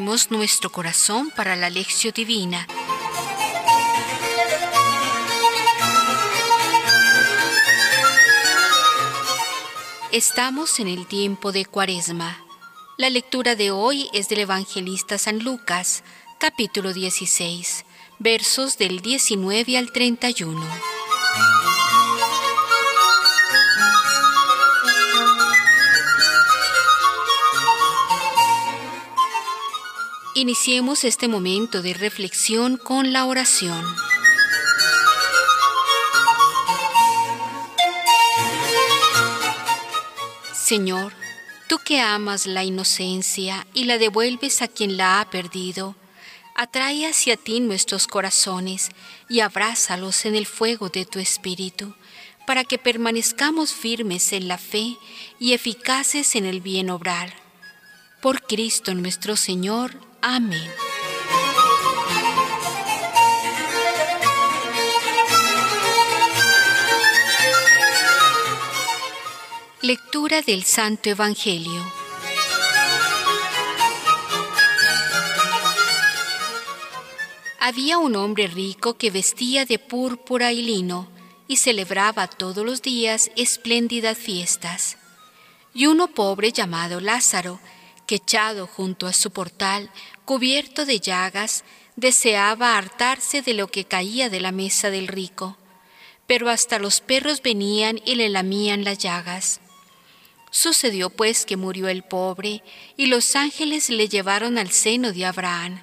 nuestro corazón para la lección divina. Estamos en el tiempo de Cuaresma. La lectura de hoy es del evangelista San Lucas, capítulo 16, versos del 19 al 31. Iniciemos este momento de reflexión con la oración. Señor, tú que amas la inocencia y la devuelves a quien la ha perdido, atrae hacia ti nuestros corazones y abrázalos en el fuego de tu espíritu, para que permanezcamos firmes en la fe y eficaces en el bien obrar. Por Cristo nuestro Señor. Amén. Lectura del Santo Evangelio. Había un hombre rico que vestía de púrpura y lino y celebraba todos los días espléndidas fiestas. Y uno pobre llamado Lázaro, que echado junto a su portal, cubierto de llagas, deseaba hartarse de lo que caía de la mesa del rico. Pero hasta los perros venían y le lamían las llagas. Sucedió pues que murió el pobre, y los ángeles le llevaron al seno de Abraham.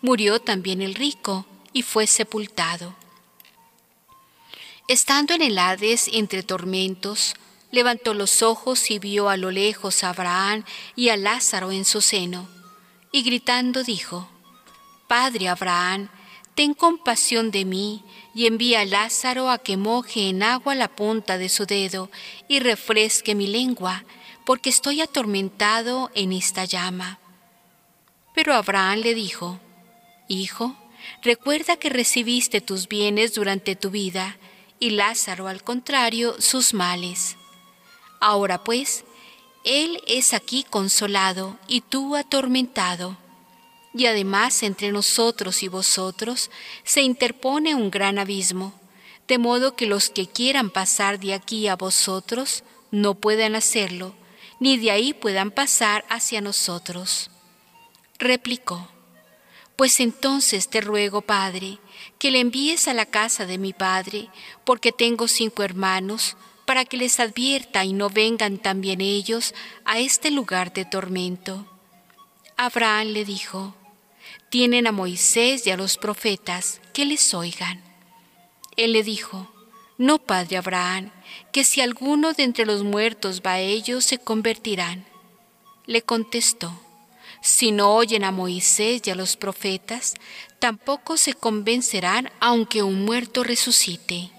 Murió también el rico, y fue sepultado. Estando en el Hades entre tormentos, levantó los ojos y vio a lo lejos a Abraham y a Lázaro en su seno, y gritando dijo, Padre Abraham, ten compasión de mí y envía a Lázaro a que moje en agua la punta de su dedo y refresque mi lengua, porque estoy atormentado en esta llama. Pero Abraham le dijo, Hijo, recuerda que recibiste tus bienes durante tu vida, y Lázaro, al contrario, sus males. Ahora pues, Él es aquí consolado y tú atormentado. Y además entre nosotros y vosotros se interpone un gran abismo, de modo que los que quieran pasar de aquí a vosotros no puedan hacerlo, ni de ahí puedan pasar hacia nosotros. Replicó, Pues entonces te ruego, Padre, que le envíes a la casa de mi Padre, porque tengo cinco hermanos, para que les advierta y no vengan también ellos a este lugar de tormento. Abraham le dijo, tienen a Moisés y a los profetas, que les oigan. Él le dijo, no, padre Abraham, que si alguno de entre los muertos va a ellos, se convertirán. Le contestó, si no oyen a Moisés y a los profetas, tampoco se convencerán aunque un muerto resucite.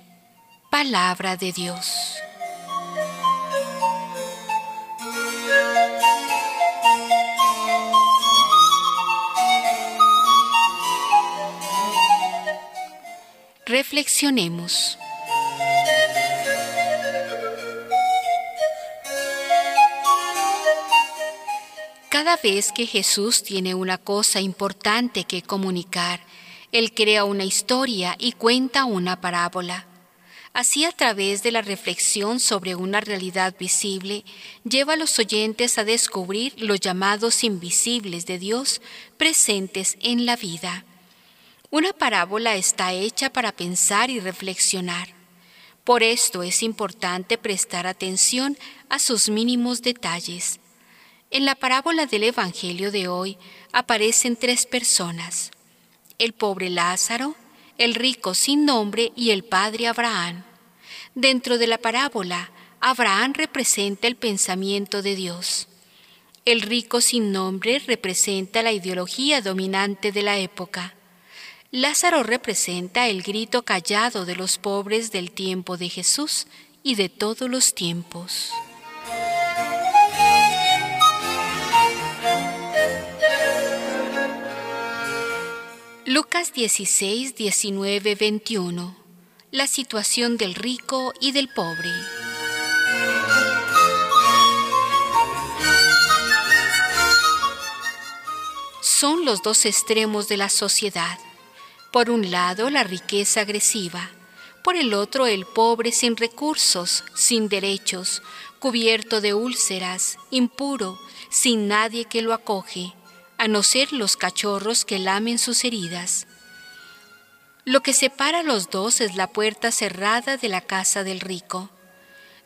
Palabra de Dios. Reflexionemos. Cada vez que Jesús tiene una cosa importante que comunicar, Él crea una historia y cuenta una parábola. Así a través de la reflexión sobre una realidad visible, lleva a los oyentes a descubrir los llamados invisibles de Dios presentes en la vida. Una parábola está hecha para pensar y reflexionar. Por esto es importante prestar atención a sus mínimos detalles. En la parábola del Evangelio de hoy aparecen tres personas, el pobre Lázaro, el rico sin nombre y el padre Abraham. Dentro de la parábola, Abraham representa el pensamiento de Dios. El rico sin nombre representa la ideología dominante de la época. Lázaro representa el grito callado de los pobres del tiempo de Jesús y de todos los tiempos. Lucas 16, 19, 21. La situación del rico y del pobre. son los dos extremos de la sociedad. Por un lado, la riqueza agresiva, por el otro, el pobre sin recursos, sin derechos, cubierto de úlceras, impuro, sin nadie que lo acoge, a no ser los cachorros que lamen sus heridas. Lo que separa los dos es la puerta cerrada de la casa del rico.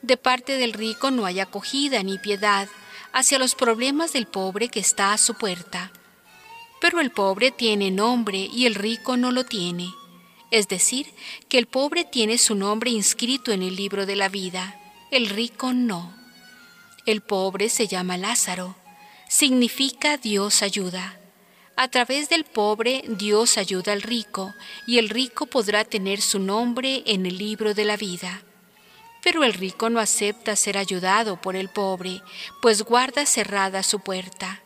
De parte del rico no hay acogida ni piedad hacia los problemas del pobre que está a su puerta. Pero el pobre tiene nombre y el rico no lo tiene. Es decir, que el pobre tiene su nombre inscrito en el libro de la vida, el rico no. El pobre se llama Lázaro. Significa Dios ayuda. A través del pobre Dios ayuda al rico y el rico podrá tener su nombre en el libro de la vida. Pero el rico no acepta ser ayudado por el pobre, pues guarda cerrada su puerta.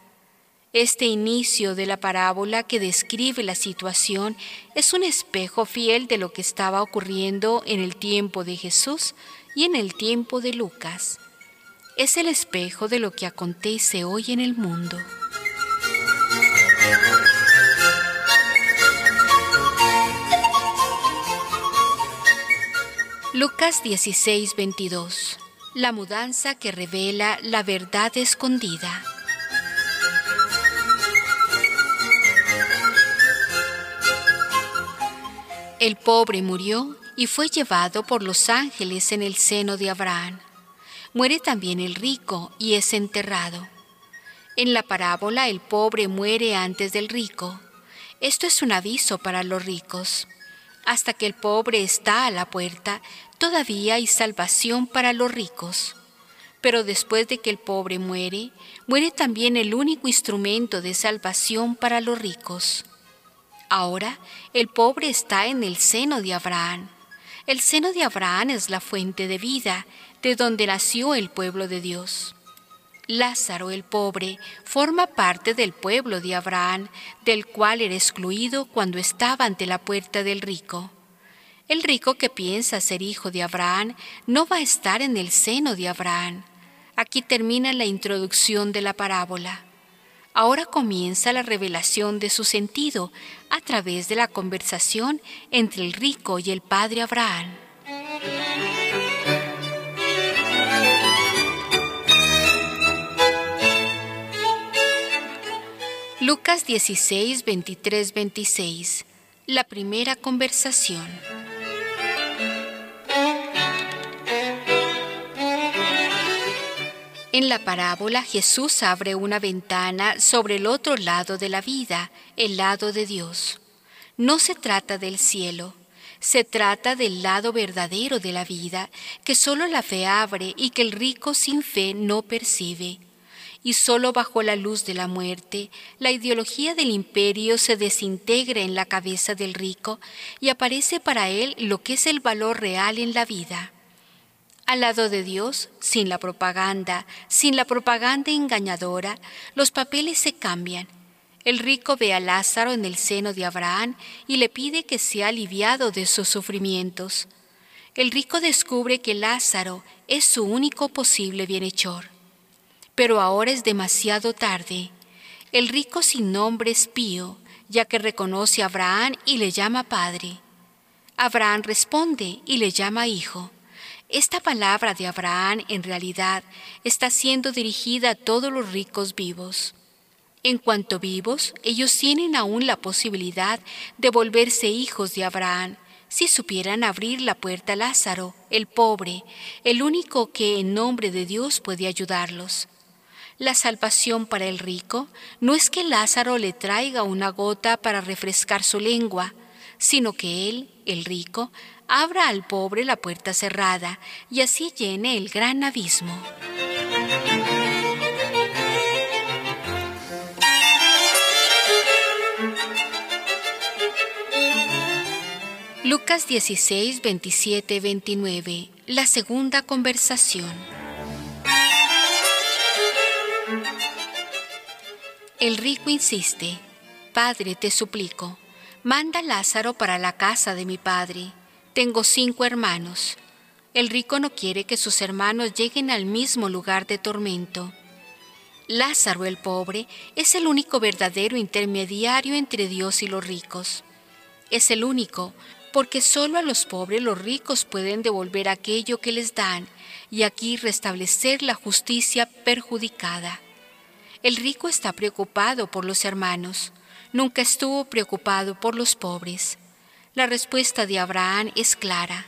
Este inicio de la parábola que describe la situación es un espejo fiel de lo que estaba ocurriendo en el tiempo de Jesús y en el tiempo de Lucas. Es el espejo de lo que acontece hoy en el mundo. Lucas 16, 22. La mudanza que revela la verdad escondida. El pobre murió y fue llevado por los ángeles en el seno de Abraham. Muere también el rico y es enterrado. En la parábola el pobre muere antes del rico. Esto es un aviso para los ricos. Hasta que el pobre está a la puerta, todavía hay salvación para los ricos. Pero después de que el pobre muere, muere también el único instrumento de salvación para los ricos. Ahora el pobre está en el seno de Abraham. El seno de Abraham es la fuente de vida, de donde nació el pueblo de Dios. Lázaro el pobre forma parte del pueblo de Abraham, del cual era excluido cuando estaba ante la puerta del rico. El rico que piensa ser hijo de Abraham no va a estar en el seno de Abraham. Aquí termina la introducción de la parábola. Ahora comienza la revelación de su sentido a través de la conversación entre el rico y el padre Abraham. Lucas 16, 23, 26. La primera conversación. En la parábola Jesús abre una ventana sobre el otro lado de la vida, el lado de Dios. No se trata del cielo, se trata del lado verdadero de la vida que solo la fe abre y que el rico sin fe no percibe y solo bajo la luz de la muerte, la ideología del imperio se desintegra en la cabeza del rico y aparece para él lo que es el valor real en la vida. Al lado de Dios, sin la propaganda, sin la propaganda engañadora, los papeles se cambian. El rico ve a Lázaro en el seno de Abraham y le pide que sea aliviado de sus sufrimientos. El rico descubre que Lázaro es su único posible bienhechor pero ahora es demasiado tarde. El rico sin nombre es pío, ya que reconoce a Abraham y le llama padre. Abraham responde y le llama hijo. Esta palabra de Abraham en realidad está siendo dirigida a todos los ricos vivos. En cuanto vivos, ellos tienen aún la posibilidad de volverse hijos de Abraham si supieran abrir la puerta a Lázaro, el pobre, el único que en nombre de Dios puede ayudarlos. La salvación para el rico no es que Lázaro le traiga una gota para refrescar su lengua, sino que él, el rico, abra al pobre la puerta cerrada y así llene el gran abismo. Lucas 16, 27, 29. La segunda conversación. El rico insiste, Padre, te suplico, manda Lázaro para la casa de mi padre. Tengo cinco hermanos. El rico no quiere que sus hermanos lleguen al mismo lugar de tormento. Lázaro el pobre es el único verdadero intermediario entre Dios y los ricos. Es el único, porque solo a los pobres los ricos pueden devolver aquello que les dan y aquí restablecer la justicia perjudicada. El rico está preocupado por los hermanos, nunca estuvo preocupado por los pobres. La respuesta de Abraham es clara.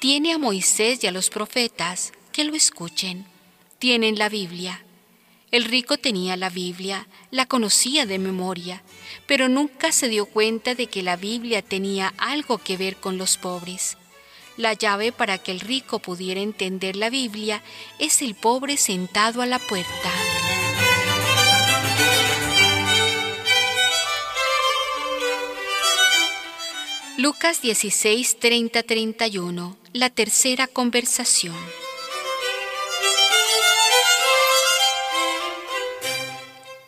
Tiene a Moisés y a los profetas, que lo escuchen. Tienen la Biblia. El rico tenía la Biblia, la conocía de memoria, pero nunca se dio cuenta de que la Biblia tenía algo que ver con los pobres. La llave para que el rico pudiera entender la Biblia es el pobre sentado a la puerta. Lucas 16, 30, 31. La tercera conversación.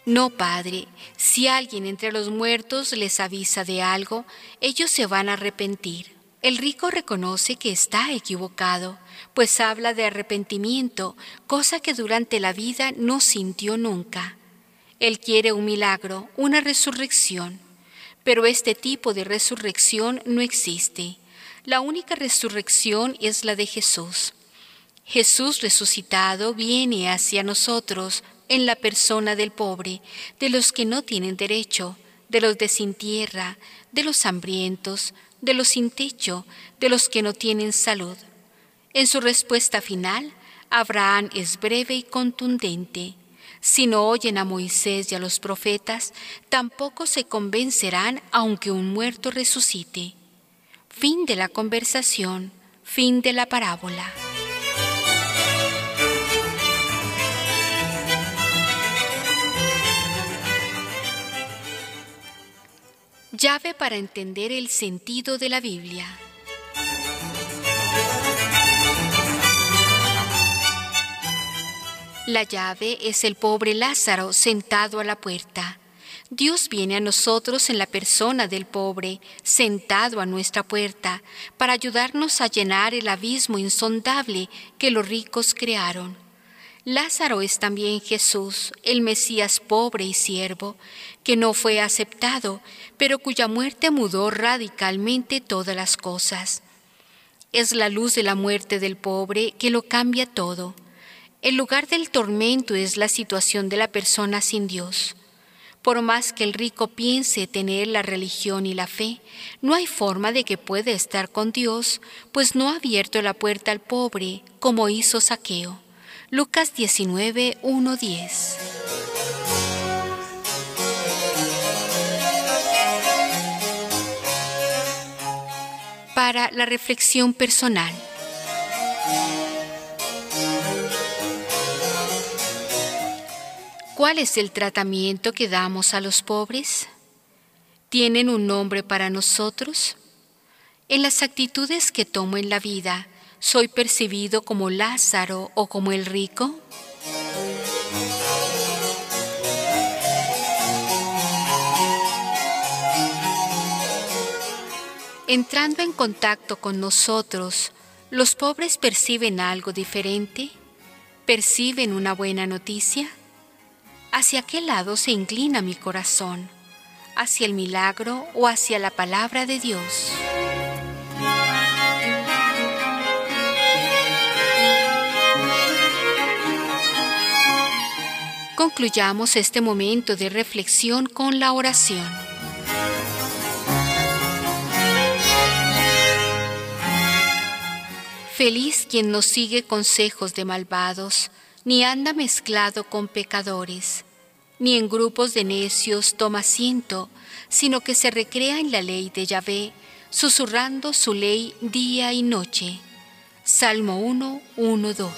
No, Padre, si alguien entre los muertos les avisa de algo, ellos se van a arrepentir. El rico reconoce que está equivocado, pues habla de arrepentimiento, cosa que durante la vida no sintió nunca. Él quiere un milagro, una resurrección. Pero este tipo de resurrección no existe. La única resurrección es la de Jesús. Jesús resucitado viene hacia nosotros en la persona del pobre, de los que no tienen derecho, de los de sin tierra, de los hambrientos, de los sin techo, de los que no tienen salud. En su respuesta final, Abraham es breve y contundente. Si no oyen a Moisés y a los profetas, tampoco se convencerán aunque un muerto resucite. Fin de la conversación, fin de la parábola. Llave para entender el sentido de la Biblia. La llave es el pobre Lázaro sentado a la puerta. Dios viene a nosotros en la persona del pobre, sentado a nuestra puerta, para ayudarnos a llenar el abismo insondable que los ricos crearon. Lázaro es también Jesús, el Mesías pobre y siervo, que no fue aceptado, pero cuya muerte mudó radicalmente todas las cosas. Es la luz de la muerte del pobre que lo cambia todo. El lugar del tormento es la situación de la persona sin Dios. Por más que el rico piense tener la religión y la fe, no hay forma de que pueda estar con Dios, pues no ha abierto la puerta al pobre, como hizo Saqueo. Lucas 19, 1, 10. Para la reflexión personal. ¿Cuál es el tratamiento que damos a los pobres? ¿Tienen un nombre para nosotros? En las actitudes que tomo en la vida, ¿soy percibido como Lázaro o como el rico? Entrando en contacto con nosotros, ¿los pobres perciben algo diferente? ¿Perciben una buena noticia? ¿Hacia qué lado se inclina mi corazón? ¿Hacia el milagro o hacia la palabra de Dios? Concluyamos este momento de reflexión con la oración. Feliz quien no sigue consejos de malvados, ni anda mezclado con pecadores, ni en grupos de necios toma asiento, sino que se recrea en la ley de Yahvé, susurrando su ley día y noche. Salmo 1, 1, 2.